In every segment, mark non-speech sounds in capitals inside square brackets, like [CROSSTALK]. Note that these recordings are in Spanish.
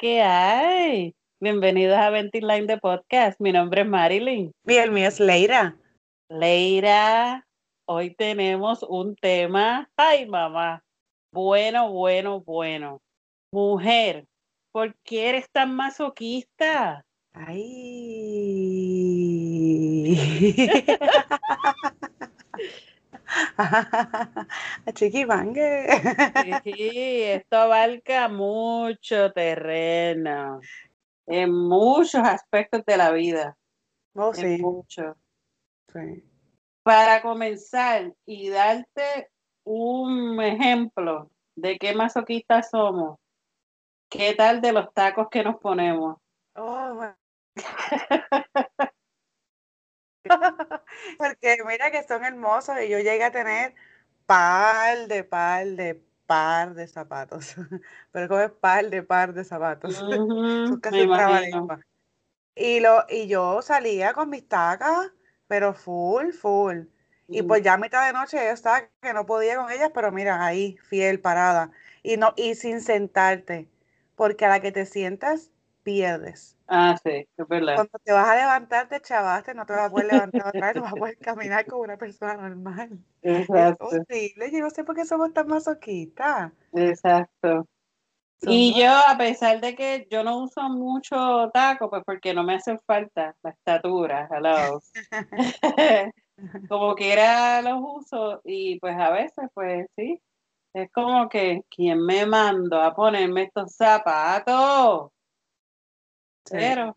¡Hey! ¿Qué es la que hay? Bienvenidos a Ventiline de Podcast. Mi nombre es Marilyn. Y el mío es Leira. Leira, hoy tenemos un tema. ¡Ay, mamá! Bueno, bueno, bueno. Mujer, ¿por qué eres tan masoquista? Ay. [LAUGHS] [LAUGHS] A chiquimangue. Sí, esto abarca mucho terreno en muchos aspectos de la vida. Oh, en sí. Para comenzar y darte un ejemplo de qué masoquistas somos, ¿qué tal de los tacos que nos ponemos? Oh, [LAUGHS] Porque mira que son hermosos y yo llegué a tener par de par de par de zapatos. [LAUGHS] Pero como es par de par de zapatos. [LAUGHS] Son casi. Y lo, y yo salía con mis tacas, pero full, full. Y pues ya a mitad de noche yo estaba que no podía con ellas, pero mira, ahí, fiel, parada. Y no, y sin sentarte. Porque a la que te sientas, pierdes. Ah, sí, es verdad. Cuando te vas a levantar, te chavaste, no te vas a poder levantar otra vez, no vas a poder caminar como una persona normal. Es Exacto, horrible, yo no sé por qué somos tan masoquistas. exacto. Y yo, a pesar de que yo no uso mucho taco, pues porque no me hace falta la estatura, hello. [LAUGHS] Como quiera los uso y pues a veces, pues sí, es como que, ¿quién me mandó a ponerme estos zapatos? Sí. Pero,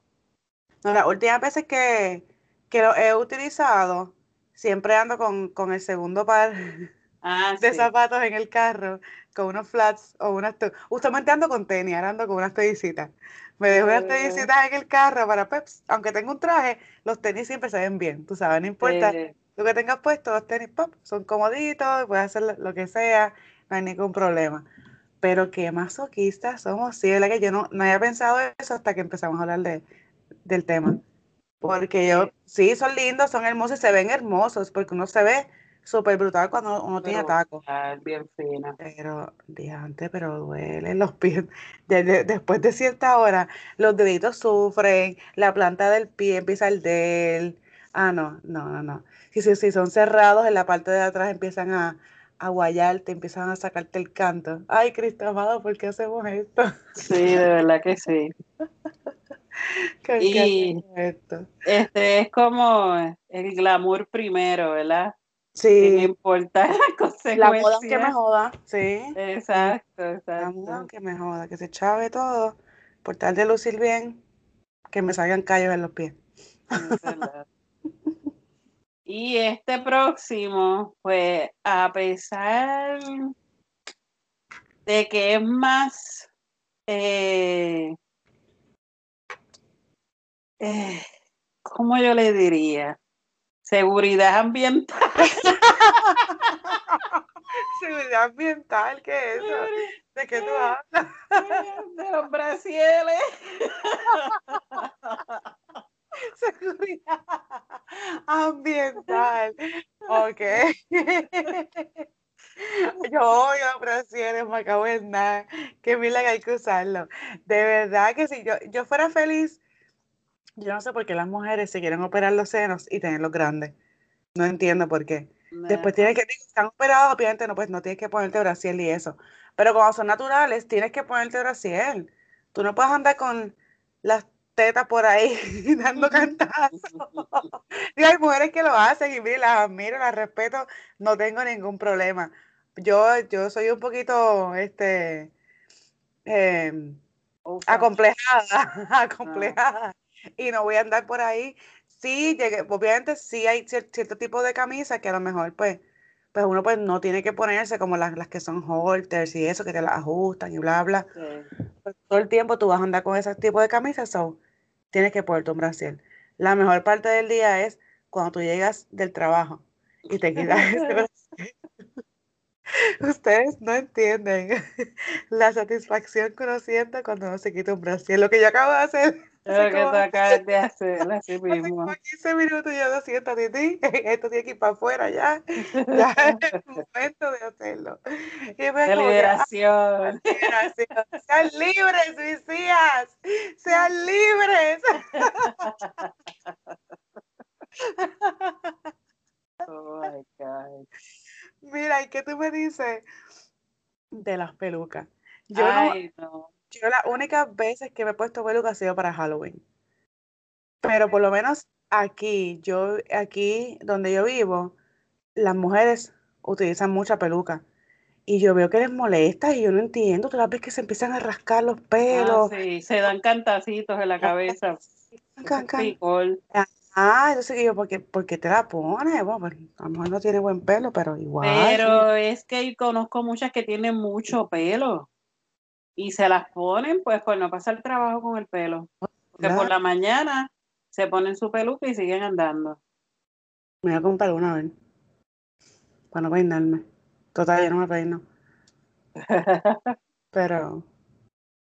No, las últimas veces que, que lo he utilizado, siempre ando con, con el segundo par ah, de sí. zapatos en el carro, con unos flats o unas... Usualmente ando con tenis, ahora ando con unas toallicitas. Me dejo unas Eh. toallicitas en el carro para, pues, aunque tengo un traje, los tenis siempre se ven bien, tú sabes, no importa Eh, lo que tengas puesto, los tenis pop, son comoditos, puedes hacer lo que sea, no hay ningún problema. Pero qué masoquistas somos, sí, es verdad que yo no, no había pensado eso hasta que empezamos a hablar de, del tema. Porque yo, sí, son lindos, son hermosos y se ven hermosos, porque uno se ve súper brutal cuando uno tiene tacos. bien fina. Pero, diante, pero duelen los pies. De- de- después de cierta hora, los deditos sufren, la planta del pie empieza a arder. Ah, no, no, no, no. Si, si, si son cerrados, en la parte de atrás empiezan a, a guayarte, empiezan a sacarte el canto. Ay, Cristo amado, ¿por qué hacemos esto? Sí, de verdad que sí. [LAUGHS] ¿Por qué Y- esto? Este es como el glamour primero, ¿verdad? Sin Sí, importar las [LAUGHS] la moda aunque me consecuencias. joda, sí. Exacto, La exacto. moda aunque me joda, que se chave todo, por tal de lucir bien, que me salgan callos en los pies. Es verdad. Y este próximo, pues a pesar de que es más, eh, eh, ¿cómo yo le diría? Seguridad ambiental. [LAUGHS] Seguridad ambiental, ¿qué es eso? ¿De qué tú hablas? De los brasieles. [LAUGHS] [LAUGHS] Seguridad ambiental. Ok. [LAUGHS] Yo odio brasieres, me acabo de nada. Qué mila que hay que usarlo. De verdad que si yo, yo fuera feliz, yo no sé por qué las mujeres se quieren operar los senos y tenerlos grandes. No entiendo por qué. Después tienes que, están operados, obviamente no, pues no tienes que ponerte brasier y eso. Pero cuando son naturales, tienes que ponerte brasier. Tú no puedes andar con las tetas por ahí [LAUGHS] dando cantazos. [LAUGHS] Y hay mujeres que lo hacen y mire, las admiro, las respeto, no tengo ningún problema. Yo, yo soy un poquito, este, Old acomplejada, [LAUGHS] acomplejada. Y no voy a andar por ahí. Sí, llegué, obviamente sí hay cier- cierto tipo de camisas que a lo mejor pues, pues uno pues no tiene que ponerse como las, las que son halters y eso, que te las ajustan y bla, bla. Sí. Pues, todo el tiempo tú vas a andar con ese tipo de camisas, so tienes que ponerte un brasier. La mejor parte del día es cuando tú llegas del trabajo y te [LAUGHS] quitas ese brasier. [LAUGHS] Ustedes no entienden [LAUGHS] la satisfacción que uno siente cuando uno se quita un brasier. Lo que yo acabo de hacer. Lo que tú acabas de hacer, así [LAUGHS] mismo. 15 minutos yo lo siento, Titi. [LAUGHS] Esto tiene que ir para afuera ya. [LAUGHS] Ya es el momento de hacerlo. Y me De como que, ah, liberación. liberación. Sean libres, hijas. Sean libres. Oh my God. Mira, ¿y qué tú me dices de las pelucas? Yo no, Ay, no. Yo las únicas veces que me he puesto peluca ha sido para Halloween. Pero por lo menos aquí, yo, aquí donde yo vivo, las mujeres utilizan mucha peluca. Y yo veo que les molesta y yo no entiendo. Tú las ves que se empiezan a rascar los Ah, pelos. sí, se dan cantacitos en la cabeza. Can, can. Ah, entonces que yo, ¿por qué, por qué te la pones? Bueno, pues a lo mejor no tiene buen pelo, pero igual. Pero es que conozco muchas que tienen mucho pelo y se las ponen pues por no pasar trabajo con el pelo. Porque por la mañana se ponen su peluca y siguen andando. Me voy a comprar una vez. Para no peinarme. Total, yo no me peino. [LAUGHS] Pero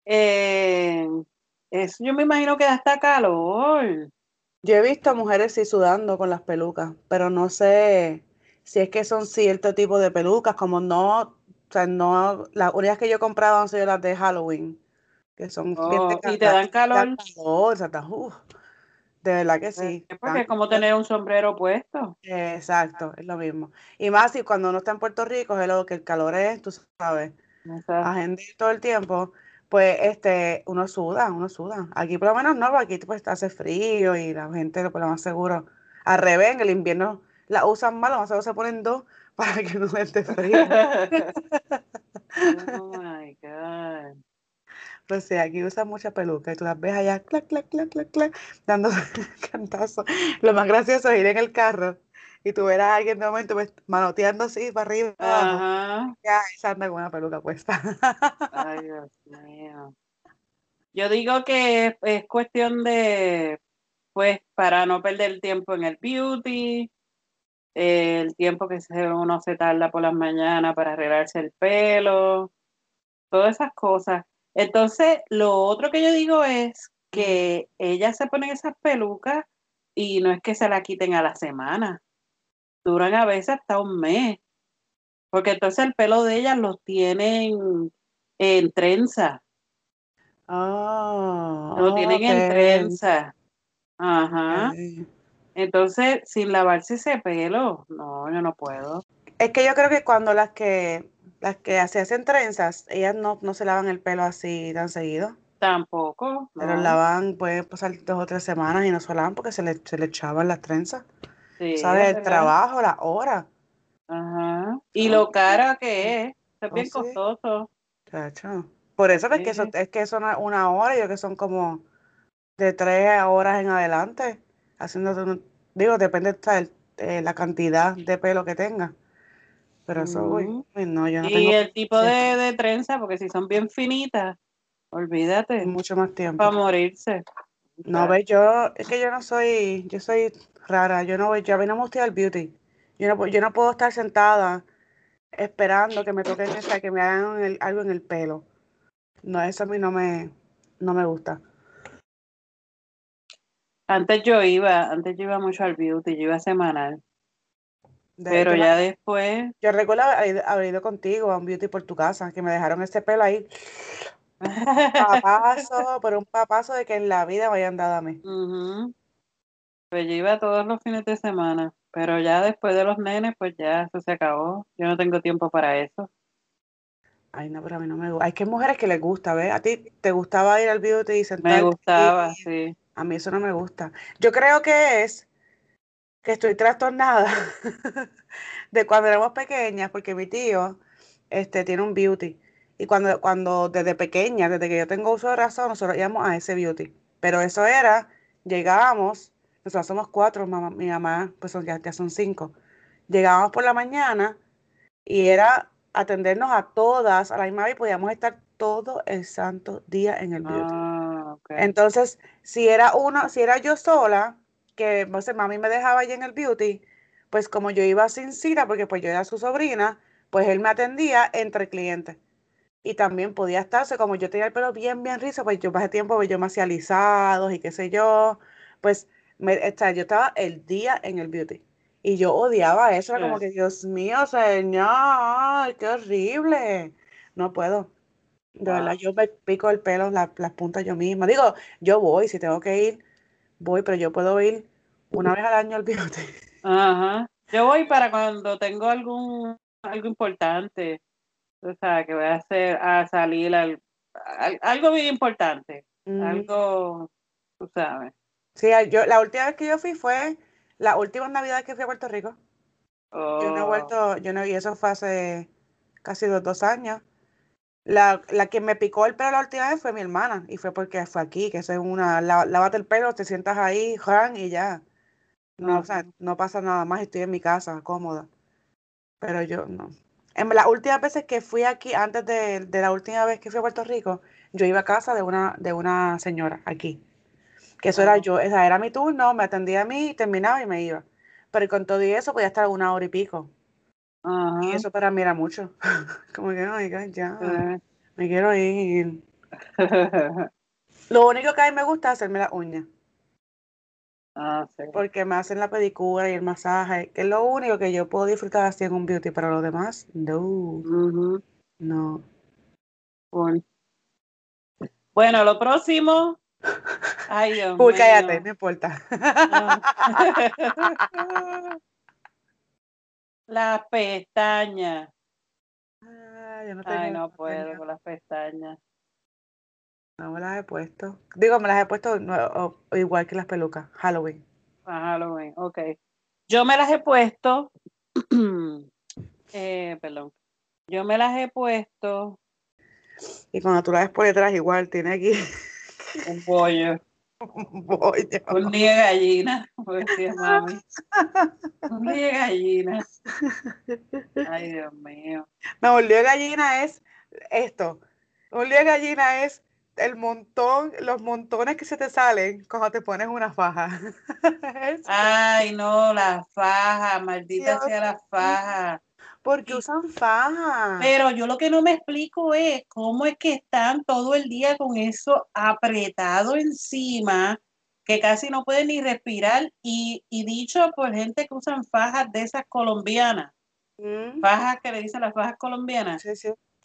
Eh, eso yo me imagino que da hasta calor. yo he visto mujeres sí sudando con las pelucas, pero no sé si es que son cierto tipo de pelucas, como no, o sea, no, las únicas que yo he comprado han sido las de Halloween, que son Oh, y te dan calor. calor, o sea, está- uf, de verdad que sí. Eh, Porque es como tener un sombrero puesto. Exacto, es lo mismo. Y más si cuando uno está en Puerto Rico, es lo que el calor es, tú sabes, agenda todo el tiempo, pues este, uno suda, uno suda. Aquí por lo menos no, aquí pues hace frío y la gente por lo más seguro, al revés, en el invierno la usan mal, lo más seguro se ponen dos para que no les dé frío. Oh my God. Pues sí, aquí usan mucha peluca y tú las ves allá, clac, clac, clac, clac, clac, dando [LAUGHS] cantazos. Lo más gracioso es ir en el carro y tú verás a alguien de momento pues, manoteando así para arriba. Ajá. Ya, anda con una peluca puesta. Ay, Dios mío. Yo digo que es, es cuestión de, pues, para no perder el tiempo en el beauty, eh, el tiempo que se- uno se tarda por las mañanas para arreglarse el pelo, todas esas cosas. Entonces, lo otro que yo digo es que ellas se ponen esas pelucas y no es que se la quiten a la semana, duran a veces hasta un mes, porque entonces el pelo de ellas los tienen en trenza. Oh, Lo tienen en trenza. Ajá. Entonces, sin lavarse ese pelo, no, yo no puedo. Es que yo creo que cuando las que las que se hacen trenzas, ellas no, no se lavan el pelo así tan seguido. Tampoco, Se lo no. lavan, puede pasar dos o tres semanas y no se lavan porque se le, se le echaban las trenzas. Sí, ¿Sabes? es El trabajo, las horas. Ajá. Y lo cara que es, es oh, bien sí. costoso. Chacho. Por eso es que eso, es que es una hora, yo que son como de tres horas en adelante. Haciendo, digo, depende de la cantidad de pelo que tenga. Pero eso, uy, no, yo no Y tengo el tipo de, trenza, porque si son bien finitas, olvídate, mucho más tiempo. para morirse. No, ves, yo, es que yo no soy, yo soy rara, yo no voy, yo a mí no me gusta el beauty. Yo no, yo no puedo estar sentada esperando que me toquen esa, que me hagan el- algo en el pelo. No, eso a mí no me, no me gusta. Antes yo iba, antes yo iba mucho al beauty, yo iba semanal, De- pero me- ya después, yo recuerdo haber ido, haber ido contigo a un beauty por tu casa, que me dejaron ese pelo ahí, papazo, [LAUGHS] pero un papazo de que en la vida me hayan dado a mí. Ujú. Pues yo iba todos los fines de semana, pero ya después de los nenes, pues ya eso se acabó. Yo no tengo tiempo para eso. Ay, no, pero a mí no me gusta. Hay que mujeres que les gusta, ¿ves? A ti te gustaba ir al beauty y Me sentarte gustaba, ahí. sí. A mí eso no me gusta. Yo creo que es que estoy trastornada [LAUGHS] de cuando éramos pequeñas, porque mi tío este, tiene un beauty. Y cuando, cuando desde pequeña, desde que yo tengo uso de razón, nosotros íbamos a ese beauty. Pero eso era, llegábamos, nosotros somos cuatro, mamá, mi mamá, pues ya, ya son cinco. Llegábamos por la mañana y era atendernos a todas a la misma vez y podíamos estar todo el santo día en el beauty. Ah, Entonces, si era uno, si era yo sola, que no sé, mami me dejaba allí en el beauty, pues como yo iba sin cita, porque pues yo era su sobrina, pues él me atendía entre clientes. y también podía estarse, como yo tenía el pelo bien, bien rizo, pues yo pasé tiempo, pues yo me hacía alisados y qué sé yo, pues me, yo estaba el día en el beauty. Y yo odiaba eso, era como que, Dios mío, señor, qué horrible. No puedo. De verdad, yo me pico el pelo, las puntas yo misma. Digo, yo voy, si tengo que ir, voy, pero yo puedo ir una vez al año al beauty. Ajá. [LAUGHS] Yo voy para cuando tengo algún algo importante. O sea, que voy a hacer a salir al, algo bien importante. Algo, tú sabes. Sí, yo la última vez que yo fui fue la última Navidad que fui a Puerto Rico. Yo no he oh. vuelto, yo no, y eso fue hace casi dos, dos años. La, la, que me picó el pelo la última vez fue mi hermana, y fue porque fue aquí, que eso es una, lávate el pelo, te sientas ahí, Juan, y ya. No, o sea, no pasa nada más, estoy en mi casa, cómoda. Pero yo no. En las últimas veces que fui aquí, antes de, de, la última vez que fui a Puerto Rico, yo iba a casa de una, de una señora aquí. Que eso era yo, esa era mi turno, me atendía a mí, terminaba y me iba. Pero con todo y eso podía estar una hora y pico. Y eso para mí era mucho. [LAUGHS] Como que, oiga, ya, me quiero ir. [LAUGHS] Lo único que a mí me gusta es hacerme las uñas. Ah, sí. Porque me hacen la pedicura y el masaje, que es lo único que yo puedo disfrutar así en un beauty, pero lo demás, no. No. Bueno. bueno, lo próximo Ay, Dios Uy, cállate, no importa. [LAUGHS] las pestañas. Ah, no Ay, no puedo con las pestañas. No me las he puesto. Digo, me las he puesto igual que las pelucas. Halloween. Ah, Halloween, ok. Yo me las he puesto. [CLEARS THROAT] eh, perdón. Yo me las he puesto. Y cuando tú las ves por detrás, igual tiene aquí. Un pollo. [LAUGHS] Un pollo. Un día de gallina, decía mami. Un de gallina. Ay, Dios mío. No, un de gallina es esto. Un de gallina es el montón, los montones que se te salen cuando te pones una faja. [LAUGHS] Ay, no, la faja, maldita sea la faja. Porque usan faja. Pero yo lo que no me explico es cómo es que están todo el día con eso apretado encima, que casi no pueden ni respirar. Y, dicho por gente que usan fajas de esas colombianas, mm. fajas que le dicen las fajas colombianas,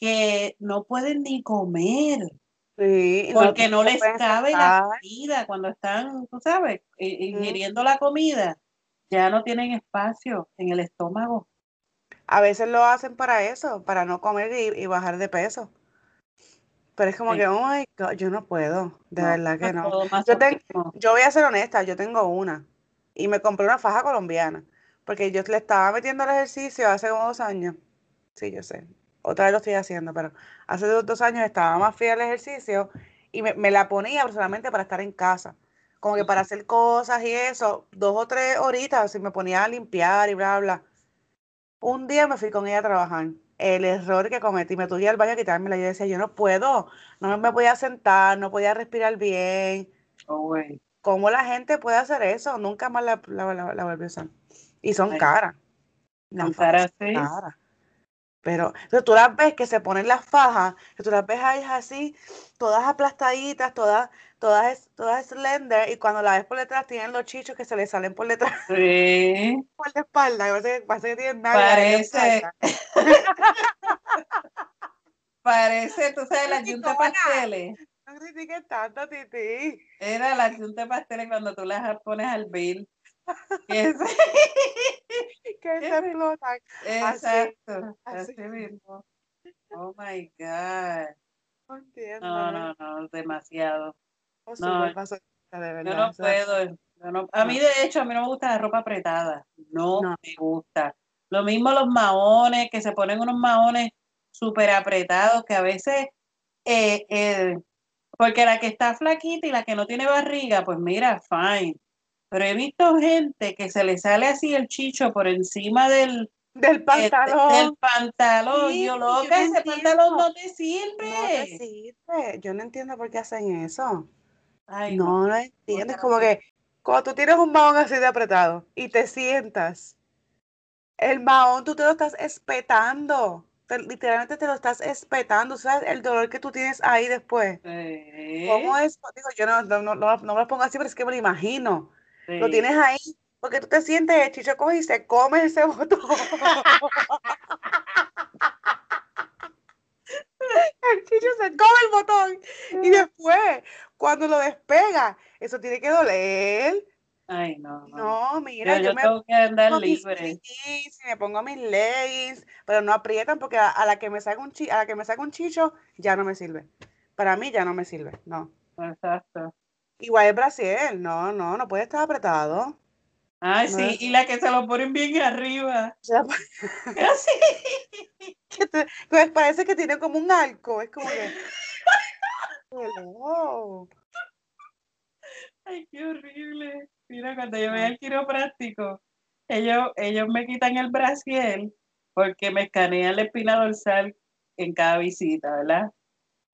que no pueden ni comer. porque no, les cabe la comida cuando están, tú sabes, ingiriendo la comida, ya no tienen espacio en el estómago. A veces lo hacen para eso, para no comer y, bajar de peso. Pero es como que, oh my God, yo no puedo, de verdad que no. Yo, yo voy a ser honesta, yo tengo una y me compré una faja colombiana porque yo le estaba metiendo el ejercicio hace como dos años. Sí, yo sé. Otra vez lo estoy haciendo, pero hace dos, dos años estaba más fiel al ejercicio y me, me, la ponía personalmente para estar en casa. Como que para hacer cosas y eso, dos o tres horitas, y me ponía a limpiar y bla, bla. Un día me fui con ella a trabajar. El error que cometí, me tuve al baño a quitármela. Yo decía, yo no puedo, no me podía sentar, no podía respirar bien. Oh, ¿Cómo la gente puede hacer eso? Nunca más la, la, la, volví a usar. Y son caras. Son caras, sí. Pero, tú las ves que se ponen las fajas, que tú las ves ahí así, todas aplastaditas, todas, todas, todas slender, y cuando la ves por detrás tienen los chichos que se le salen por detrás. Sí. [LAUGHS] Por la espalda, parece, parece que tienen nada. Parece. [LAUGHS] parece, tú sabes, la yunta de pasteles. No critiques tanto, Titi. Era la yunta de pasteles cuando tú las pones al bill. Se, [LAUGHS] que se explotan. Exacto. Así, mismo. Oh my God. No entiendo. No, no, no, demasiado. no, de verdad. Yo no puedo. a mí, de hecho, a mí no me gusta la ropa apretada. No, me gusta. Lo mismo los maones, que se ponen unos maones súper apretados, que a veces, eh, eh, porque la que está flaquita y la que no tiene barriga, pues mira, fine. Pero he visto gente que se le sale así el chicho por encima del, del pantalón. del pantalón. yo loca, ese pantalón no te sirve. No te sirve. Yo no entiendo por qué hacen eso. no, no, entiendes. Como que cuando tú tienes un mahón así de apretado y te sientas, el mahón tú te lo estás espetando. literalmente te lo estás espetando, ¿sabes? El dolor que tú tienes ahí después. ¿Cómo es? Digo, yo no, no, no, no, me lo pongo así, pero es que me lo imagino. Lo tienes ahí, porque tú te sientes, el chicho coge y se come ese botón. [LAUGHS] el chicho se come el botón. Y después, cuando lo despega, eso tiene que doler. Ay, no. No, mira, yo, me tengo que andar libre. me pongo mis leggings, pero no aprietan porque a, la que me saca un chi, a la que me saca un chicho ya no me sirve. Para mí ya no me sirve, no. Exacto. Igual el brasier, no, no, no puede estar apretado. Ay, sí, y la que se lo ponen bien arriba. [LAUGHS] Así. [LAUGHS] pues parece que tiene como un arco, es como que. [LAUGHS] Ay, qué horrible. Mira, cuando yo voy al quiropráctico, ellos, ellos me quitan el brasier porque me escanean la espina dorsal en cada visita, ¿verdad?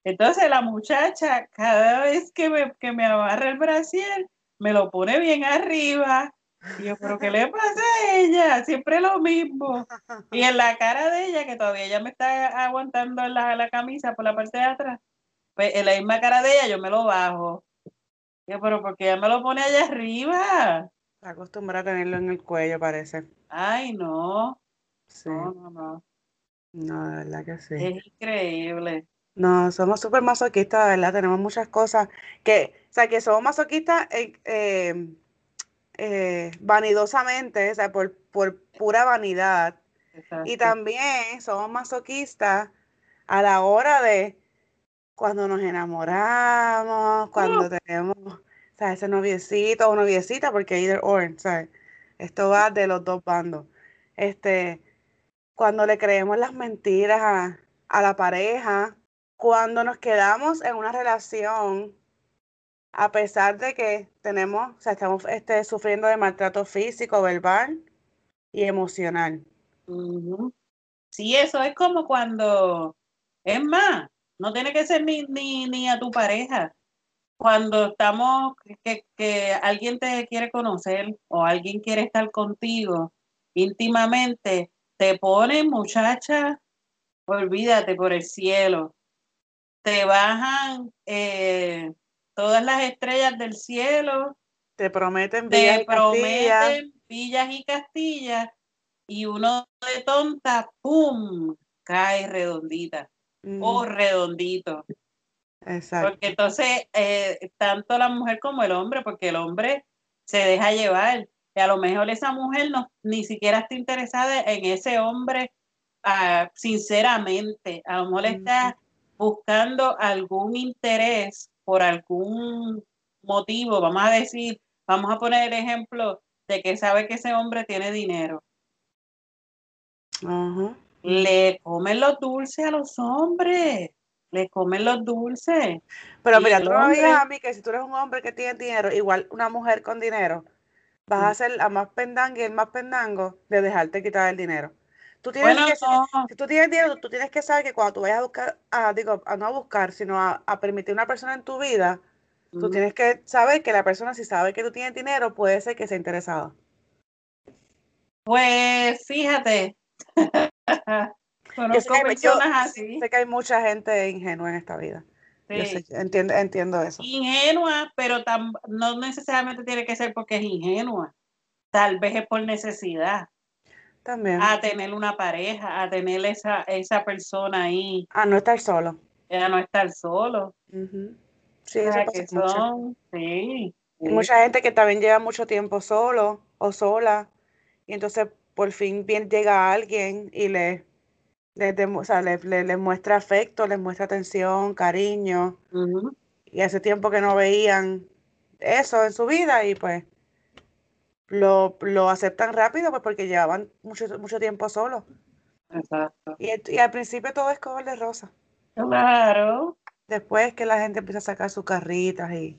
Entonces la muchacha, cada vez que me, que me agarra el brasier, me lo pone bien arriba. Y yo, ¿pero qué le pasa a ella? Siempre lo mismo. Y en la cara de ella, que todavía ella me está aguantando la, la camisa por la parte de atrás, pues en la misma cara de ella yo me lo bajo pero porque ella me lo pone allá arriba. Está acostumbrada a tenerlo en el cuello, parece. Ay, no. Sí. No, no, no. No, de verdad que sí. Es increíble. No, somos súper masoquistas, verdad. Tenemos muchas cosas que, o sea, que somos masoquistas eh, eh, vanidosamente, o sea, por, por pura vanidad. Y también somos masoquistas a la hora de cuando nos enamoramos, cuando tenemos, ¿sabes? Ese noviecito o noviecita, porque either or, ¿sabes? Esto va de los dos bandos. Este, cuando le creemos las mentiras a, a la pareja, cuando nos quedamos en una relación, a pesar de que tenemos, o sea, estamos este, sufriendo de maltrato físico, verbal y emocional. Sí, eso es como cuando, es más, no tiene que ser ni, ni, a tu pareja. Cuando estamos, que, que alguien te quiere conocer o alguien quiere estar contigo íntimamente, te pone muchacha, olvídate por el cielo. Te bajan eh, todas las estrellas del cielo. Te prometen villas te prometen villas y castillas y uno de tonta, ¡pum! cae redondita o redondito. Exacto. Porque entonces, eh, tanto la mujer como el hombre, porque el hombre se deja llevar. Y a lo mejor esa mujer no, ni siquiera está interesada en ese hombre ah, sinceramente. A lo mejor está buscando algún interés por algún motivo. Vamos a decir, vamos a poner el ejemplo de que sabe que ese hombre tiene dinero. Le comen los dulces a los hombres, le comen los dulces. Pero mira, tú no me digas a mí que si tú eres un hombre que tiene dinero, igual una mujer con dinero, vas a mm. ser la más pendangue y el más pendango de dejarte quitar el dinero. Tú tienes que, si tú tienes dinero, tú tienes que saber que cuando tú vayas a buscar, a, digo, a no a buscar, sino a, a permitir una persona en tu vida, tú tienes que saber que la persona, si sabe que tú tienes dinero, puede ser que sea interesada. Pues fíjate, [LAUGHS] Conozco personas así. Sé que hay mucha gente ingenua en esta vida. entiendo, entiendo eso. Ingenua, pero no necesariamente tiene que ser porque es ingenua. Tal vez es por necesidad. También. A tener una pareja, a tener esa, esa persona ahí. A no estar solo. A no estar solo. Sí, eso pasa sí. Mucha gente que también lleva mucho tiempo solo o sola. Y entonces por fin bien llega alguien y le, le, muestra afecto, les muestra atención, cariño. Y hace tiempo que no veían eso en su vida y pues lo, aceptan rápido pues porque llevaban mucho, mucho tiempo solos. Exacto. Y, al principio todo es color de rosa. Claro. Después que la gente empieza a sacar sus carritas y,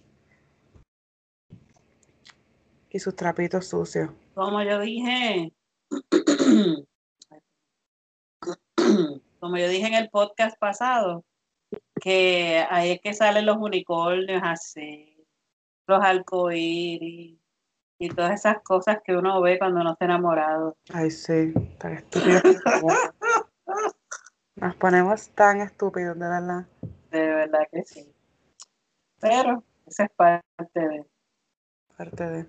y sus trapitos sucios. Como yo dije, [CLEARS THROAT] como yo dije en el podcast pasado, que ahí es que salen los unicornios así, los arcoíris y todas esas cosas que uno ve cuando no está enamorado. Ay, sí, tan estúpido. Nos ponemos tan estúpidos, de verdad. De verdad que sí. Pero esa es parte de. Parte de.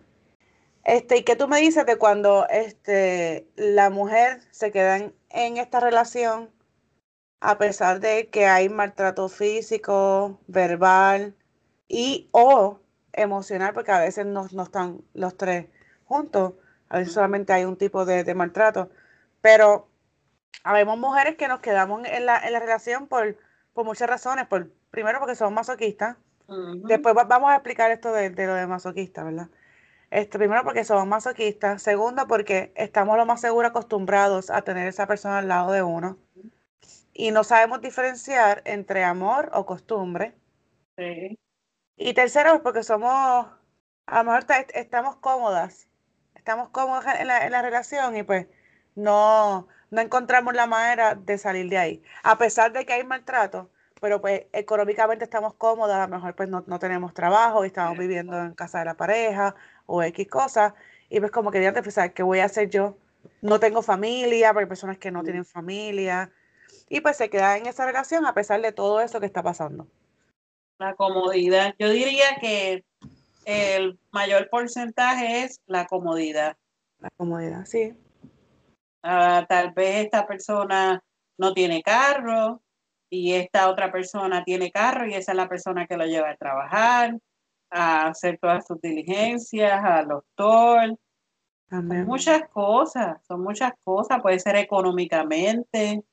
Este, ¿y qué tú me dices de cuando este, la mujer se queda en, en esta relación a pesar de que hay maltrato físico, verbal y o emocional, porque a veces no, no están los tres juntos, a veces solamente hay un tipo de, de maltrato, pero habemos mujeres que nos quedamos en la, en la relación por, por muchas razones, por, primero porque somos masoquistas, después vamos a explicar esto de, de lo de masoquista, ¿verdad? Este, primero porque somos masoquistas, segundo porque estamos lo más seguro acostumbrados a tener esa persona al lado de uno. Y no sabemos diferenciar entre amor o costumbre. Sí. Y tercero, porque somos, a lo mejor estamos cómodas, estamos cómodas en la, en la relación y pues no, no encontramos la manera de salir de ahí. A pesar de que hay maltrato, pero pues económicamente estamos cómodas, a lo mejor pues no, no tenemos trabajo y estamos viviendo en casa de la pareja o X cosas. Y pues como que ya te pensar, ¿qué voy a hacer yo? No tengo familia, porque hay personas que no tienen familia y pues se queda en esa relación a pesar de todo eso que está pasando. La comodidad. Yo diría que el mayor porcentaje es la comodidad. La comodidad, sí. Ah, tal vez esta persona no tiene carro y esta otra persona tiene carro y esa es la persona que lo lleva a trabajar, a hacer todas sus diligencias, al doctor. Son muchas cosas, son muchas cosas, puede ser económicamente,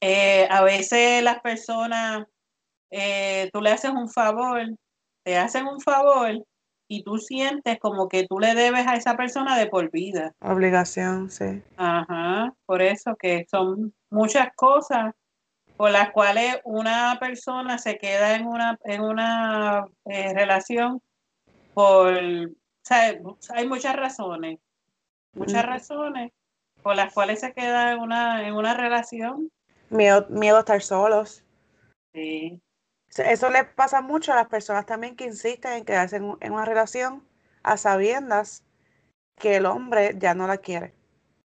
eh, a veces las personas, eh, tú le haces un favor, te hacen un favor y tú sientes como que tú le debes a esa persona de por vida. Obligación, sí. Ajá, por eso que son muchas cosas por las cuales una persona se queda en una, en una eh, relación por, o sea, hay muchas razones, muchas razones por las cuales se queda en una, en una relación Miedo, miedo a estar solos. Sí. Eso le pasa mucho a las personas también que insisten en quedarse en, en una relación a sabiendas que el hombre ya no la quiere.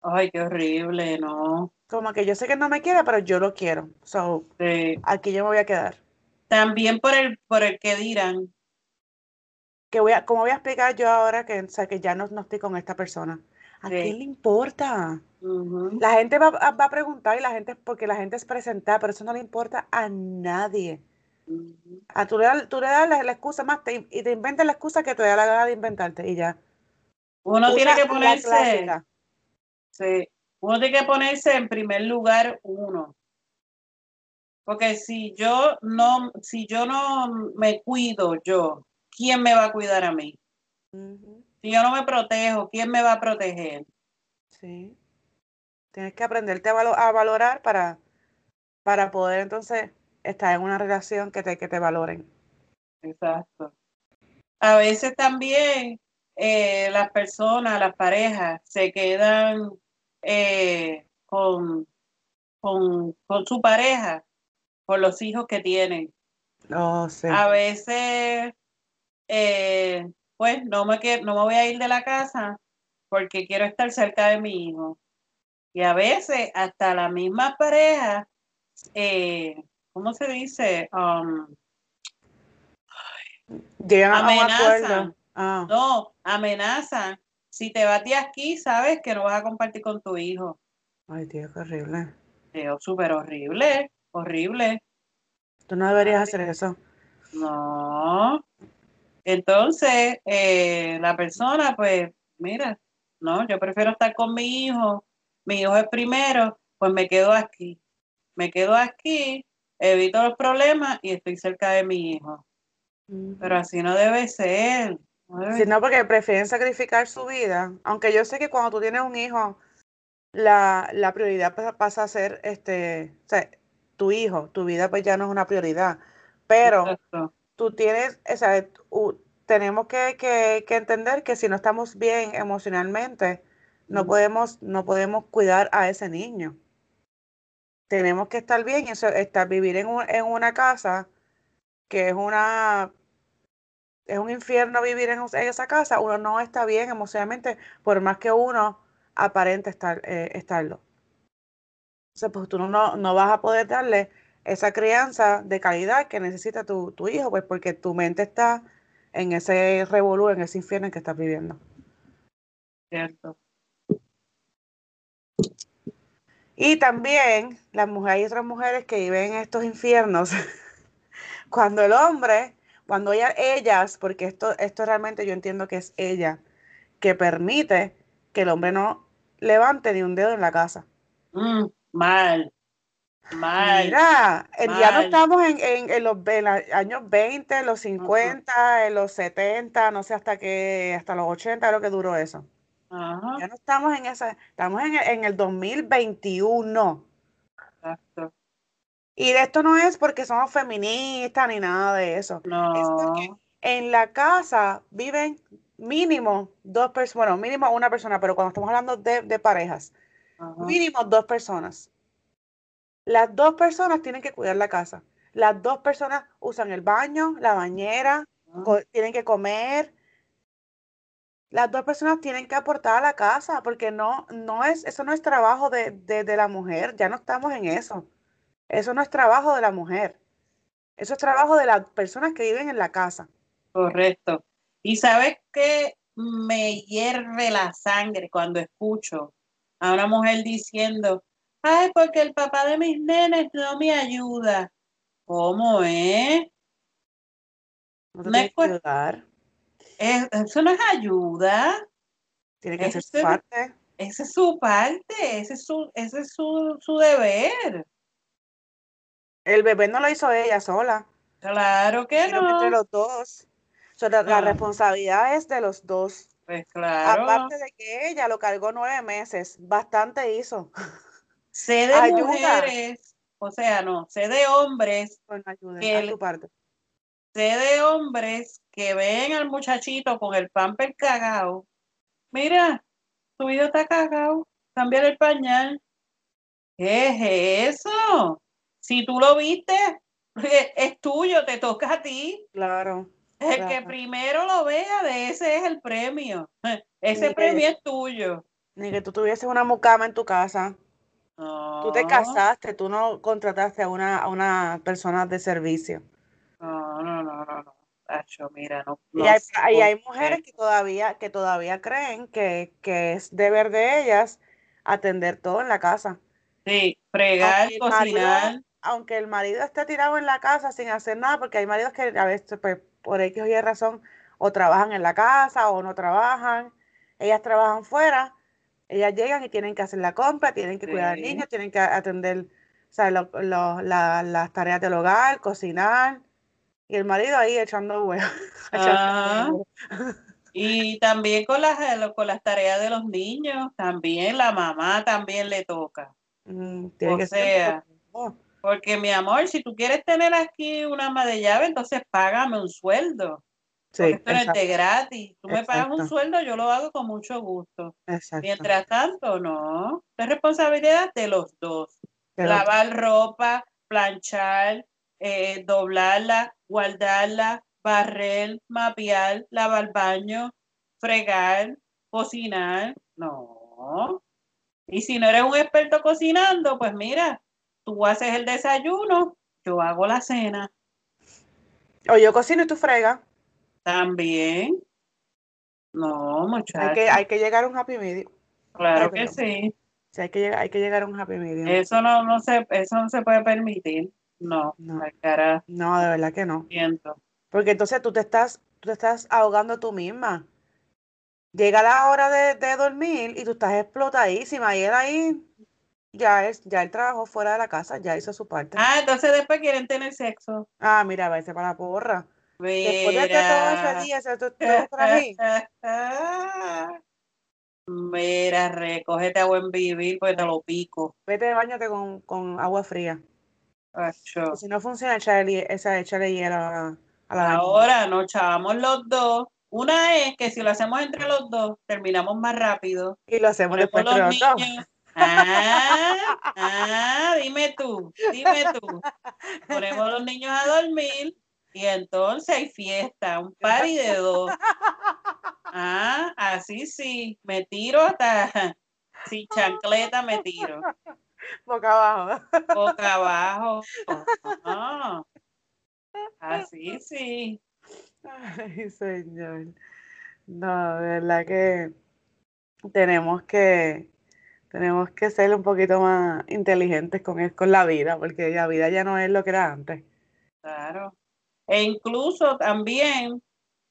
Ay, qué horrible, ¿no? Como que yo sé que no me quiere, pero yo lo quiero. So, sí. aquí yo me voy a quedar. También por el, por el que dirán. Que voy a, como voy a explicar yo ahora que, o sea, que ya no, no estoy con esta persona. ¿A quién le importa? La gente va, a preguntar y la gente, porque la gente es presentada, pero eso no le importa a nadie. A, tú, le, tú le das la, excusa más y te inventas la excusa que te da la gana de inventarte y ya. Uno tiene que ponerse. Sí, uno tiene que ponerse en primer lugar uno. Porque si yo no, si yo no me cuido yo, ¿quién me va a cuidar a mí? Si yo no me protejo, ¿quién me va a proteger? Sí. Tienes que aprenderte a, valorar para, para poder entonces estar en una relación que te, que te valoren. Exacto. A veces también eh, las personas, las parejas, se quedan eh, con, con, su pareja por los hijos que tienen. Oh, sí. A veces, eh, pues no me, no me voy a ir de la casa porque quiero estar cerca de mi hijo. Y a veces hasta la misma pareja, eh, ¿cómo se dice? Um, amenazan. Ah. No, amenazan. Si te de aquí, sabes que no vas a compartir con tu hijo. Ay, tío, qué horrible. Tío, súper horrible, horrible. Tú no deberías hacer eso. No. Entonces, eh, la persona, pues, mira, no, yo prefiero estar con mi hijo mi hijo es primero, pues me quedo aquí. Me quedo aquí, evito los problemas y estoy cerca de mi hijo. Pero así no debe ser. No no, porque prefieren sacrificar su vida. Aunque yo sé que cuando tú tienes un hijo, la, la prioridad pasa a ser este, o sea, tu hijo, tu vida pues ya no es una prioridad. Pero tú tienes, o sea, tenemos que, que, que entender que si no estamos bien emocionalmente, no podemos, no podemos cuidar a ese niño. Tenemos que estar bien, eso, estar, vivir en, en una casa que es una es un infierno vivir en, esa casa, uno no está bien emocionalmente, por más que uno aparente estar, eh, estarlo. Entonces, pues tú no, no vas a poder darle esa crianza de calidad que necesita tu, tu hijo, pues porque tu mente está en ese revolú, en ese infierno en que estás viviendo. Cierto. Y también las mujeres, hay otras mujeres que viven en estos infiernos [LAUGHS] cuando el hombre, cuando ella, ellas, porque esto, esto realmente yo entiendo que es ella, que permite que el hombre no levante ni un dedo en la casa. Mm, mal. Mal. Mira, eh, ya no estamos en, en- en los años 20, en los 50, en los 70, no sé hasta qué, hasta los 80 creo que duró eso. Ajá, Ya no estamos en esa, estamos en, el- en el 2021. exacto. Y de esto no es porque somos feministas ni nada de eso. Es porque No. en la casa viven mínimo dos personas, bueno, mínimo una persona, pero cuando estamos hablando de, de parejas, Ajá. mínimo dos personas. Las dos personas tienen que cuidar la casa. Las dos personas usan el baño, la bañera, tienen que comer. Las dos personas tienen que aportar a la casa, porque no, no es, eso no es trabajo de, de, de la mujer, ya no estamos en eso. Eso no es trabajo de la mujer. Eso es trabajo de las personas que viven en la casa. Correcto. Y sabes que me hierve la sangre cuando escucho a una mujer diciendo, ay, porque el papá de mis nenes no me ayuda. ¿Cómo es? No te No tiene es que cues- ayudar, Es- Eso no es ayuda. tiene que hacer su parte. Esa es su parte, ese es su, ese es su, su deber. El bebé no lo hizo ella sola. Claro que Hicieron entre no. los dos. O sea, la, la responsabilidad es de los dos. Pues claro. Aparte de que ella lo cargó nueve meses, bastante hizo. Sé de ayuda. mujeres, o sea, no, sé de hombres Con ayuda, Que tu parte. Sé de hombres que ven al muchachito con el pamper cagado. Mira, tu hijo está cagado, cámbiale el pañal. ¿Qué es eso? Si tú lo viste, es tuyo, te toca a ti. Claro. El que primero lo vea, de ese es el premio. [LAUGHS] Ese Ni premio que- es tuyo. Ni que tú tuvieses una mucama en tu casa. Tú te No, casaste, tú no contrataste a una, a una persona de servicio. No, no, no, no, no. Tacho, mira, no, Y hay, y hay mujeres que todavía, que todavía creen que, que es deber de ellas atender todo en la casa. Sí, fregar, Aunque el marido, cocinar. aunque el marido esté tirado en la casa sin hacer nada, porque hay maridos que a veces, pues, por X o Y razón, o trabajan en la casa o no trabajan. Ellas trabajan fuera, ellas llegan y tienen que hacer la compra, tienen que cuidar al niño, tienen que atender, o sea, lo- lo- la- las tareas del hogar, cocinar. Y el marido ahí echando huevos. [LAUGHS] Ah. Y también con las, eh, con las tareas de los niños, también la mamá también le toca. Mm, tiene O que sea. Porque mi amor, si tú quieres tener aquí una ama de llave, entonces págame un sueldo. Sí, esto no es de gratis. Tú me pagas un sueldo, yo lo hago con mucho gusto. exacto. Mientras tanto, no. Es responsabilidad de los dos. Pero- Lavar ropa, planchar, eh, doblarla, guardarla, barrer, mapear, lavar baño, fregar, cocinar. No. Y si no eres un experto cocinando, pues mira, tú haces el desayuno, yo hago la cena O yo cocino y tú fregas. también. No, Hay muchachos. que, hay que llegar a un happy medium. Claro Ay, que sí. Sí, hay que llegar, hay que llegar a un happy medium. Eso no, no se, eso no se puede permitir. No, No. cara, No, de verdad que no. siento. Porque entonces tú te estás, tú te estás ahogando tú misma. Llega la hora de, de dormir y tú estás explotadísima y él ahí ya es, ya él trabajó fuera de la casa, ya hizo su parte. Ah, entonces después quieren tener sexo. Ah, mira, va a para la porra. Después de que todo ese Mira. día, ese, todo trajín, Mira, recógete a buen vivir, pues te lo pico. vete bañate con, con agua fría. Acho. Y si no funciona, échale, esa, échale hielo a la, a la bañera. Ahora nos chavamos los dos. Una es que si lo hacemos entre los dos, terminamos más rápido. Y lo hacemos después los entre los dos. niños. Ah, ah, dime tú, dime tú. Ponemos los niños a dormir y entonces hay fiesta, un party de dos. Ah, así sí, me tiro hasta sin chancleta me tiro. Boca abajo. Boca abajo. [LAUGHS] Así sí. Ay, señor. No, de verdad que tenemos que tenemos que ser un poquito más inteligentes con, con la vida, porque la vida ya no es lo que era antes. Claro. E incluso también,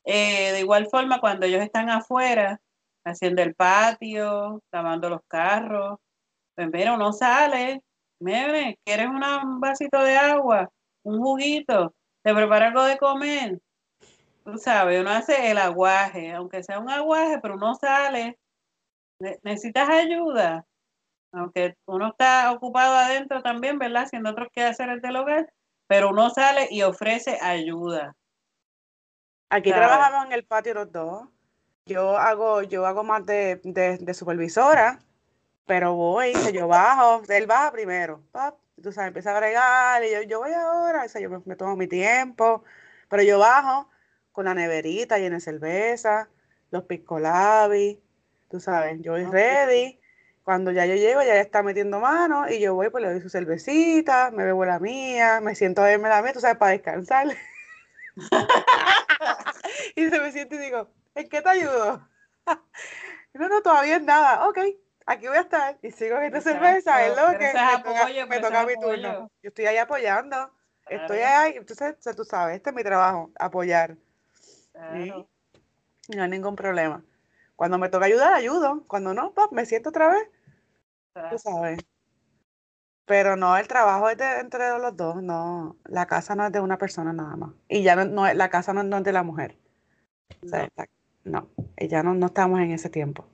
eh, de igual forma, cuando ellos están afuera, haciendo el patio, lavando los carros, pues mira, uno sale, mire, ¿quieres un vasito de agua? Un juguito, te prepara algo de comer. Tú sabes, uno hace el aguaje, aunque sea un aguaje, pero uno sale. ¿Necesitas ayuda? Aunque uno está ocupado adentro también, ¿verdad? Haciendo otros quehaceres del hogar, pero uno sale y ofrece ayuda. Aquí trabajamos en el patio los dos. Yo hago, yo hago más de, de, supervisora, pero voy, yo bajo, él baja primero, tú sabes, empieza a bregar y yo, yo voy ahora, yo me, tomo mi tiempo, pero yo bajo con la neverita llena de cerveza, los piscolabis, tú sabes, yo voy ready, cuando ya yo llego, ya está metiendo mano y yo voy, pues le doy su cervecita, me bebo la mía, me siento a verme la mía, tú sabes, para descansar. [LAUGHS] y se me siente y digo, ¿en qué te ayudo? [LAUGHS] no, no, todavía es nada. Ok, aquí voy a estar y sigo esta cerveza, es lo que me, toca, mi turno. Yo estoy ahí apoyando. Estoy ahí, entonces tú sabes, este es mi trabajo, apoyar. no hay ningún problema. Cuando me toca ayudar, ayudo. Cuando no, pues me siento otra vez. Tú sabes. Pero no, el trabajo es de, entre los dos, no. La casa no es de una persona nada más. Y ya no, no la casa no, es de la mujer. no, ya no, no estamos en ese tiempo.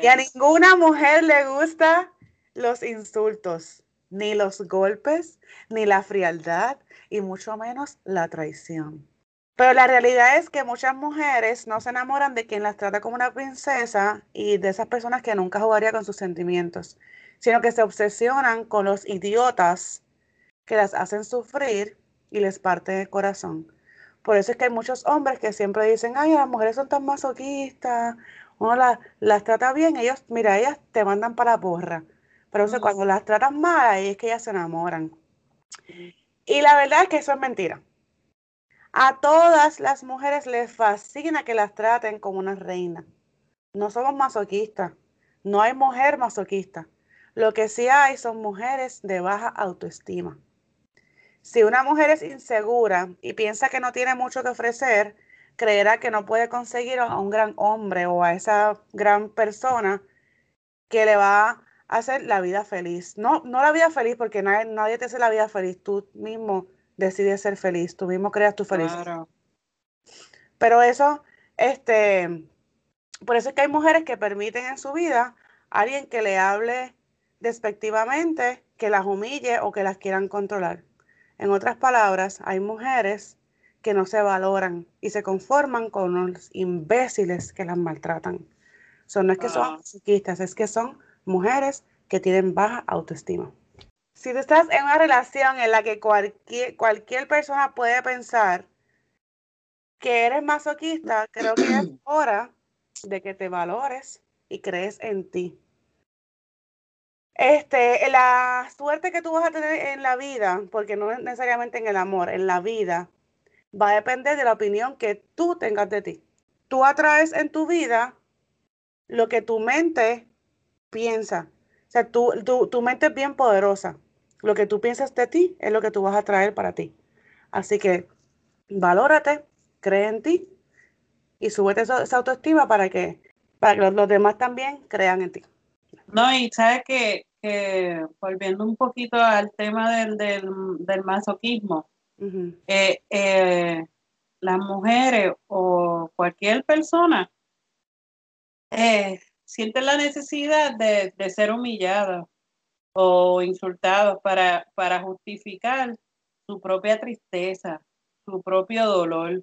Y a ninguna mujer le gusta los insultos, ni los golpes, ni la frialdad, y mucho menos la traición. Pero la realidad es que muchas mujeres no se enamoran de quien las trata como una princesa y de esas personas que nunca jugaría con sus sentimientos, sino que se obsesionan con los idiotas que las hacen sufrir y les parte el corazón. Por eso es que hay muchos hombres que siempre dicen, ay, las mujeres son tan masoquistas, uno las, trata bien, ellos, mira, ellas te mandan para la porra. Pero cuando las tratas mal, ahí es que ellas se enamoran. Y la verdad es que eso es mentira. A todas las mujeres les fascina que las traten como una reina. No somos masoquistas. No hay mujer masoquista. Lo que sí hay son mujeres de baja autoestima. Si una mujer es insegura y piensa que no tiene mucho que ofrecer, creerá que no puede conseguir a un gran hombre o a esa gran persona que le va a hacer la vida feliz. No, no la vida feliz porque nadie, nadie te hace la vida feliz. Tú mismo decides ser feliz, tú mismo creas tu felicidad. Pero eso, este, por eso es que hay mujeres que permiten en su vida a alguien que le hable despectivamente, que las humille o que las quieran controlar. En otras palabras, hay mujeres que no se valoran y se conforman con los imbéciles que las maltratan. So, no es que son chiquistas, es que son mujeres que tienen baja autoestima. Si tú estás en una relación en la que cualquier, cualquier persona puede pensar que eres masoquista, creo que es [CLEARS THROAT] hora de que te valores y crees en ti. Este, la suerte que tú vas a tener en la vida, porque no es necesariamente en el amor, en la vida, va a depender de la opinión que tú tengas de ti. Tú atraes en tu vida lo que tu mente piensa. O sea, tu, tu mente es bien poderosa. Lo que tú piensas de ti es lo que tú vas a traer para ti. Así que valórate, cree en ti y súbete esa, autoestima para que, para que los, demás también crean en ti. No, y sabes que, volviendo un poquito al tema del, del, masoquismo, eh, eh, las mujeres o cualquier persona eh, sienten la necesidad de, de ser humillada o insultados para, para justificar su propia tristeza, su propio dolor.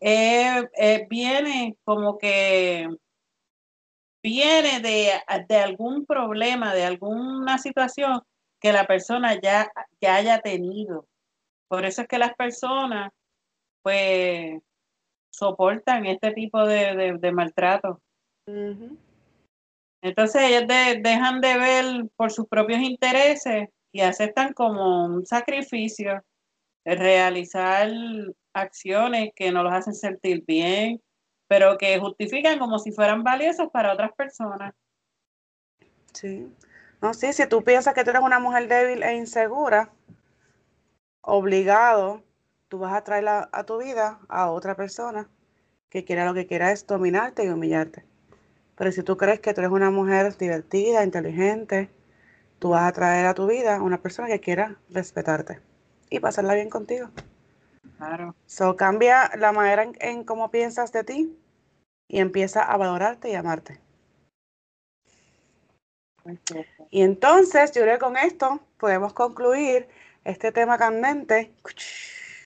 Eh, viene como que viene de, de, algún problema, de alguna situación que la persona ya, ya haya tenido. Por eso es que las personas pues soportan este tipo de, de, maltrato. Entonces ellos dejan de ver por sus propios intereses y aceptan como un sacrificio realizar acciones que no los hacen sentir bien, pero que justifican como si fueran valiosos para otras personas. Sí. No, sí, si tú piensas que tú eres una mujer débil e insegura, obligado, tú vas a traer a tu vida a otra persona que quiera lo que quiera es dominarte y humillarte. Pero si tú crees que tú eres una mujer divertida, inteligente, tú vas a traer a tu vida una persona que quiera respetarte y pasarla bien contigo. Claro. So cambia la manera en, cómo piensas de ti y empieza a valorarte y amarte. Y entonces, yo creo que con esto podemos concluir este tema candente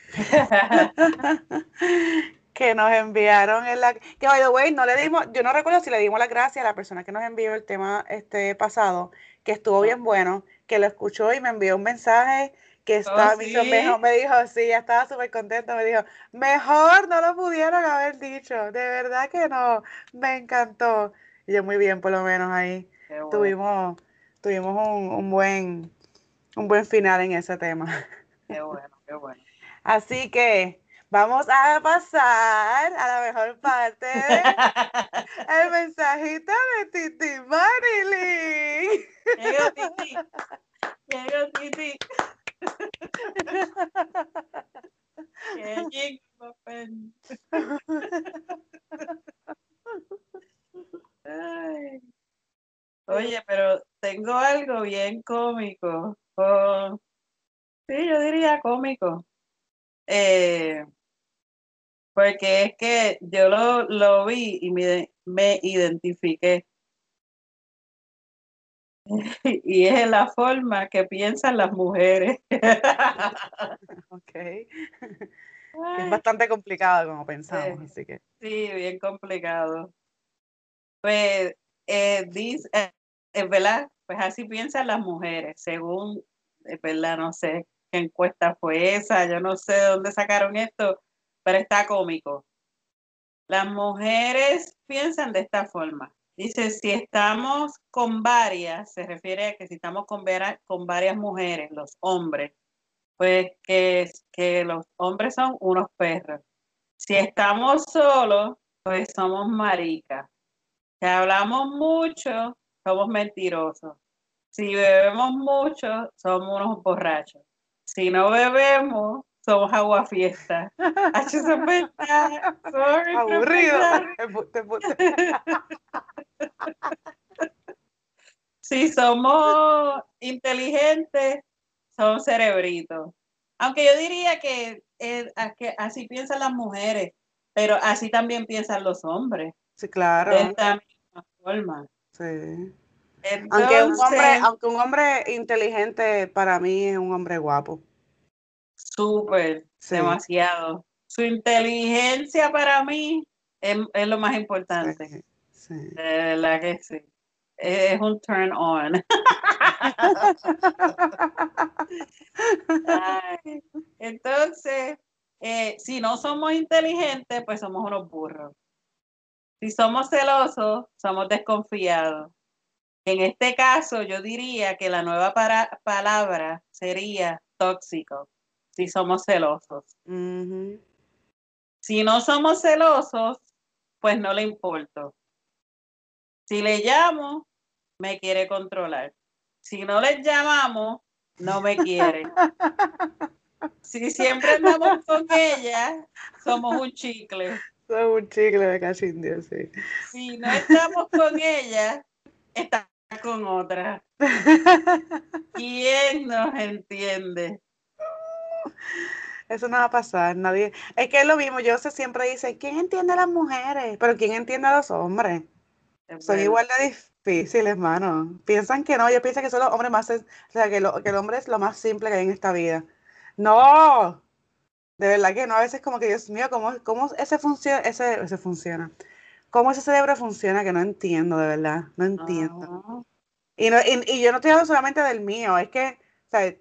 [LAUGHS] que nos enviaron en la que by the way no le dimos yo no recuerdo si le dimos las gracias a la persona que nos envió el tema este pasado que estuvo bien bueno que lo escuchó y me envió un mensaje que oh, estaba, me, dijo, me dijo, sí, ya estaba súper contento, me dijo, mejor no lo pudieron haber dicho, de verdad que no, me encantó. Y yo muy bien, por lo menos ahí tuvimos, tuvimos un, un, buen, un buen final en ese tema. Qué bueno, qué bueno. [LAUGHS] Así que vamos a pasar a la mejor parte, [LAUGHS] el mensajito de Titi Marilyn. Llegó Titi. Llegó Titi. [LAUGHS] Oye, pero tengo algo bien cómico. Sí, yo diría cómico. Eh, porque es que yo lo, lo vi y me, me identifiqué. [LAUGHS] y es la forma que piensan las mujeres. [LAUGHS] ok. [LAUGHS] es bastante complicado como pensamos, así que. Sí, bien complicado. Pues, eh, dice, eh, es verdad, pues así piensan las mujeres, según, es verdad, no sé qué encuesta fue esa, yo no sé de dónde sacaron esto, pero está cómico. Las mujeres piensan de esta forma. Dice, si estamos con varias, se refiere a que si estamos con, con varias mujeres, los hombres, pues que, que los hombres son unos perros. Si estamos solos, pues somos maricas. Si hablamos mucho, somos mentirosos. Si bebemos mucho, somos unos borrachos. Si no bebemos, somos aguafiestas. [LAUGHS] Aburrido. [LAUGHS] [LAUGHS] si somos inteligentes, son cerebritos. Aunque yo diría que, eh, que así piensan las mujeres, pero así también piensan los hombres. Sí, claro. De esta misma forma. Sí. aunque, un hombre, aunque un hombre inteligente para mí es un hombre guapo. Súper, demasiado. Su inteligencia para mí es, lo más importante. Sí, De verdad que sí. Es un turn on. [LAUGHS] entonces, eh, si no somos inteligentes, pues somos unos burros. Si somos celosos, somos desconfiados. En este caso, yo diría que la nueva palabra sería tóxico si somos celosos. Si no somos celosos, pues no le importo. Si le llamo, me quiere controlar. Si no le llamamos, no me quiere. [LAUGHS] Si siempre andamos con ella, somos un chicle. Somos un chicle de cachindio, sí. Si no estamos con ella, está con otra. [LAUGHS] ¿Quién nos entiende? Eso no va a pasar, nadie. Es que es lo mismo, yo sé, siempre dice, ¿quién entiende a las mujeres? Pero ¿quién entiende a los hombres? Son igual de difíciles, hermano. Piensan que no, yo pienso que son los hombres más, o sea, que, que el hombre es lo más simple que hay en esta vida. No, de verdad que no, a veces como que, Dios mío, ¿cómo, cómo ese, funciona, ese, ese funciona? ¿Cómo ese cerebro funciona? Que no entiendo, de verdad, no entiendo. Y, no, y, y, yo no estoy hablando solamente del mío, es que, o sea,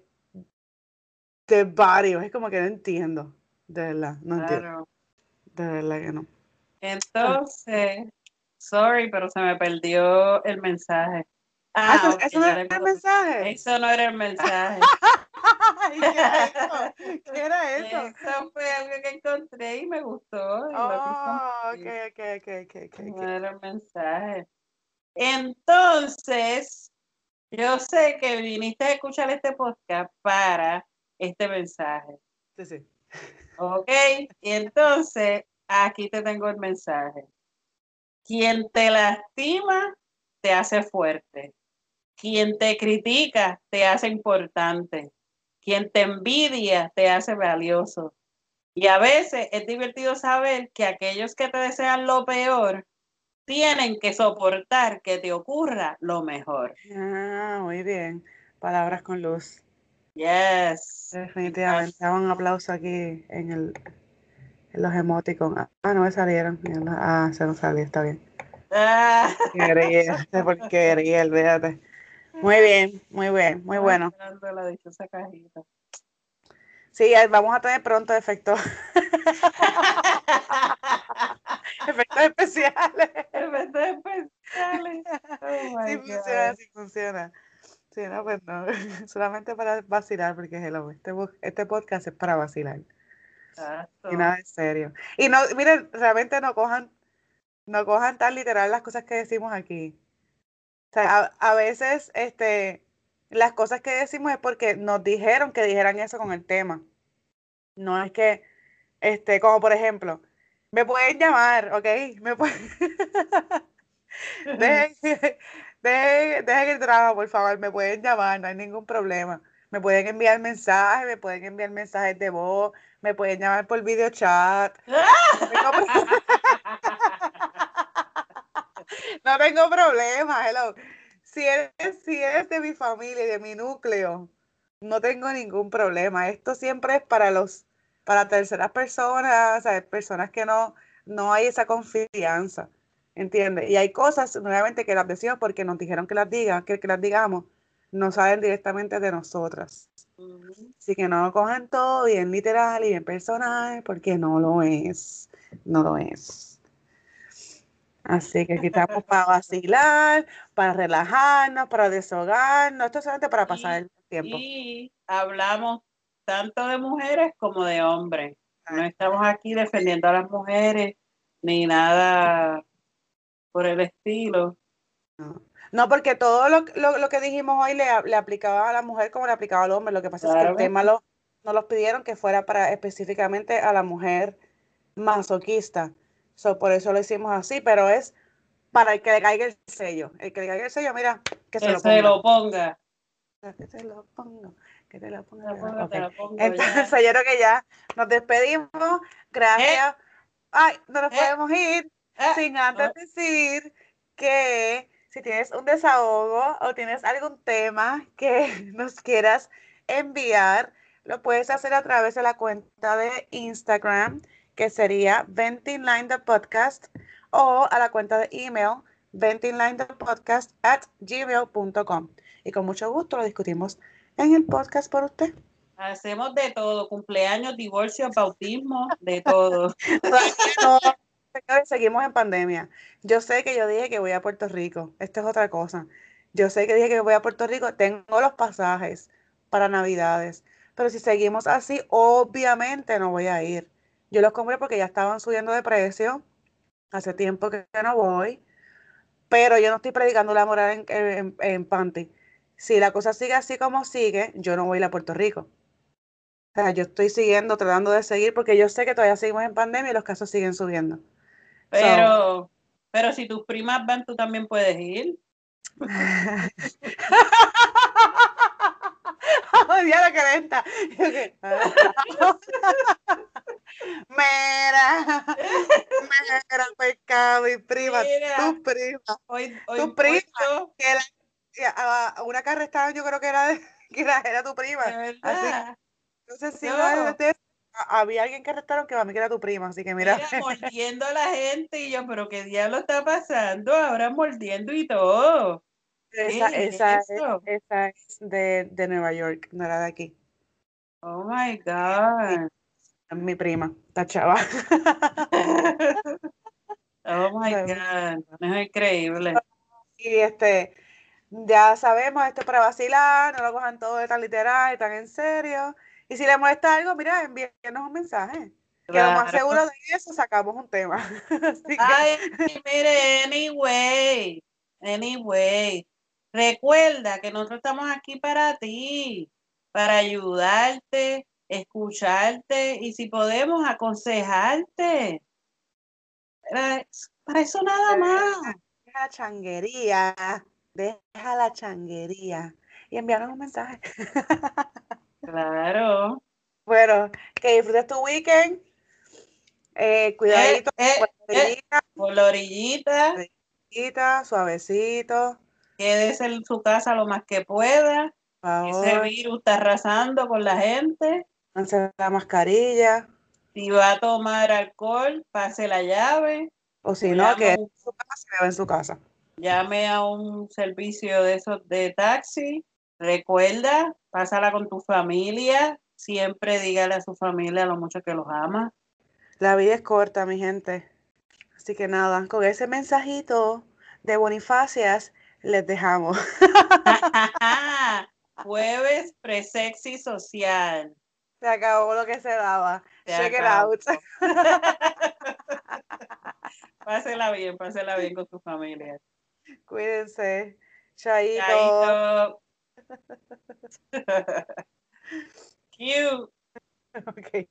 de varios. Es como que no entiendo. De verdad, no entiendo. De verdad que no. Entonces, Sorry, pero se me perdió el mensaje. Ah, eso, no era el mensaje. Eso no era el mensaje. [LAUGHS] ¿Qué era eso? [LAUGHS] ¿Qué era eso? Eso fue algo que encontré y me gustó. y Oh, ok, ok, ok, ok, No era el mensaje. Entonces, yo sé que viniste a escuchar este podcast para este mensaje. Sí, sí. ¿Ok? Y entonces, aquí te tengo el mensaje. Quien te lastima, te hace fuerte. Quien te critica, te hace importante. Quien te envidia, te hace valioso. Y a veces es divertido saber que aquellos que te desean lo peor, tienen que soportar que te ocurra lo mejor. Ah, muy bien. Palabras con luz. Yes. Definitivamente. Hago un aplauso aquí en el en los emoticons. Ah, no me salieron. Ah, se nos salió, está bien. Ah. Porquería, qué porquería, olvídate. Muy bien, muy bien, muy bueno. Esperando la dichosa cajita. Sí, vamos a tener pronto efectos, [LAUGHS] efectos especiales. Efectos especiales. Oh Sí God. funciona, sí funciona. Sí, no, pues no. [LAUGHS] Solamente para vacilar, porque hello, este, este podcast es para vacilar. Exacto. Y nada en serio. Y no, miren, realmente no cojan, no cojan tan literal las cosas que decimos aquí. O sea, a, a veces, este, las cosas que decimos es porque nos dijeron que dijeran eso con el tema. No es que, este, como por ejemplo, me pueden llamar, ¿ok? [LAUGHS] Me pueden... [LAUGHS] Dejen, dejen, dejen el drama, por favor, me pueden llamar, no hay ningún problema. Me pueden enviar mensajes, me pueden enviar mensajes de voz, me pueden llamar por video chat. [LAUGHS] No tengo, problema, hello. Si eres, si eres de mi familia y de mi núcleo, no tengo ningún problema. Esto siempre es para los, para terceras personas, ¿sabes? personas que no, no hay esa confianza. ¿Entiendes? Y hay cosas, nuevamente, que las decimos porque nos dijeron que las digan, que, que las digamos, no salen directamente de nosotras. Así que no lo cojan todo bien literal y bien personal, porque no lo es. No lo es. Así que aquí estamos para vacilar, para relajarnos, para desahogarnos. Esto es solamente para pasar el tiempo. Y hablamos tanto de mujeres como de hombres. No estamos aquí defendiendo a las mujeres ni nada por el estilo. No, No, porque todo lo, lo- lo que dijimos hoy le, le aplicaba a la mujer como le aplicaba al hombre. Lo que pasa es que el tema lo, nos lo pidieron que fuera para específicamente a la mujer masoquista. So, por eso lo hicimos así, pero es para el que le caiga el sello. El que le caiga el sello, mira, que se lo se ponga. lo ponga. Que te lo pongo, que te lo ponga. Te lo pongo, lo- te ok. lo pongo Entonces, ya. [LAUGHS] yo creo que ya nos despedimos. Gracias. Ay, no nos Eh. podemos ir Ah, sin antes decir que si tienes un desahogo o tienes algún tema que [LAUGHS] nos quieras enviar, lo puedes hacer a través de la cuenta de Instagram, que sería Venting Line the Podcast, o a la cuenta de email ventinglinethepodcast at gmail.com. Y con mucho gusto lo discutimos en el podcast por usted. Hacemos de todo, cumpleaños, divorcio, bautismo, de todo. [LAUGHS] No, señores, seguimos en pandemia. Yo sé que yo dije que voy a Puerto Rico. Esto es otra cosa. Yo sé que dije que voy a Puerto Rico. Tengo los pasajes para Navidades. Pero si seguimos así, obviamente no voy a ir. Yo los compré porque ya estaban subiendo de precio. Hace tiempo que no voy. Pero yo no estoy predicando la moral en, en, en panty. Si la cosa sigue así como sigue, yo no voy a ir a Puerto Rico. O sea, yo estoy siguiendo, tratando de seguir, porque yo sé que todavía seguimos en pandemia y los casos siguen subiendo. Pero, pero si tus primas van, tú también puedes ir. [LAUGHS] ya la lenta. [LAUGHS] Mira, mira, pescado, mi prima, Mira. tu prima, Hoy, hoy Tu prima. puesto, que la, que a- a una que arrestaron, yo creo que era, [LAUGHS] que era, era tu prima. Así, entonces, si No. de- a- había alguien que arrestaron que para mí que era tu prima, así que mira. Mira, mordiendo a la gente y yo, pero qué diablo está pasando ahora mordiendo y todo. Esa, ¿Qué es esa, es, esa es de, de Nueva York, no era de aquí. Oh my God. Es mi prima, esta chava. [LAUGHS] Oh my God, es increíble. Y este, ya sabemos, esto es para vacilar, no lo cojan todo de tan literal y tan en serio. Y si le molesta algo, mira, envíenos un mensaje. Que lo más seguro de eso sacamos un tema. [LAUGHS] Ay, mire, anyway, anyway, recuerda que nosotros estamos aquí para ti, para ayudarte, escucharte y si podemos aconsejarte. Para, para eso nada más. Deja la changuería, deja la changuería y envíanos un mensaje. [LAUGHS] Claro. Bueno, que disfrutes tu weekend. Eh, cuidadito eh, eh, por la orillita. orillita. Suavecito. Quédese en su casa lo más que pueda. Ese virus está arrasando con la gente. Pase la mascarilla. Si va a tomar alcohol, pase la llave. O si no, que en su casa, en su casa. Llame a un servicio de esos de taxi. Recuerda, pásala con tu familia. Siempre dígale a su familia lo mucho que los ama. La vida es corta, mi gente. Así que nada, con ese mensajito de Bonifacias les dejamos. [LAUGHS] Jueves presexy social. Se acabó lo que se daba. Check it out. [LAUGHS] pásela bien, pásela bien con tu familia. Cuídense. Chaito. Chaito. [LAUGHS] Cute. Okay.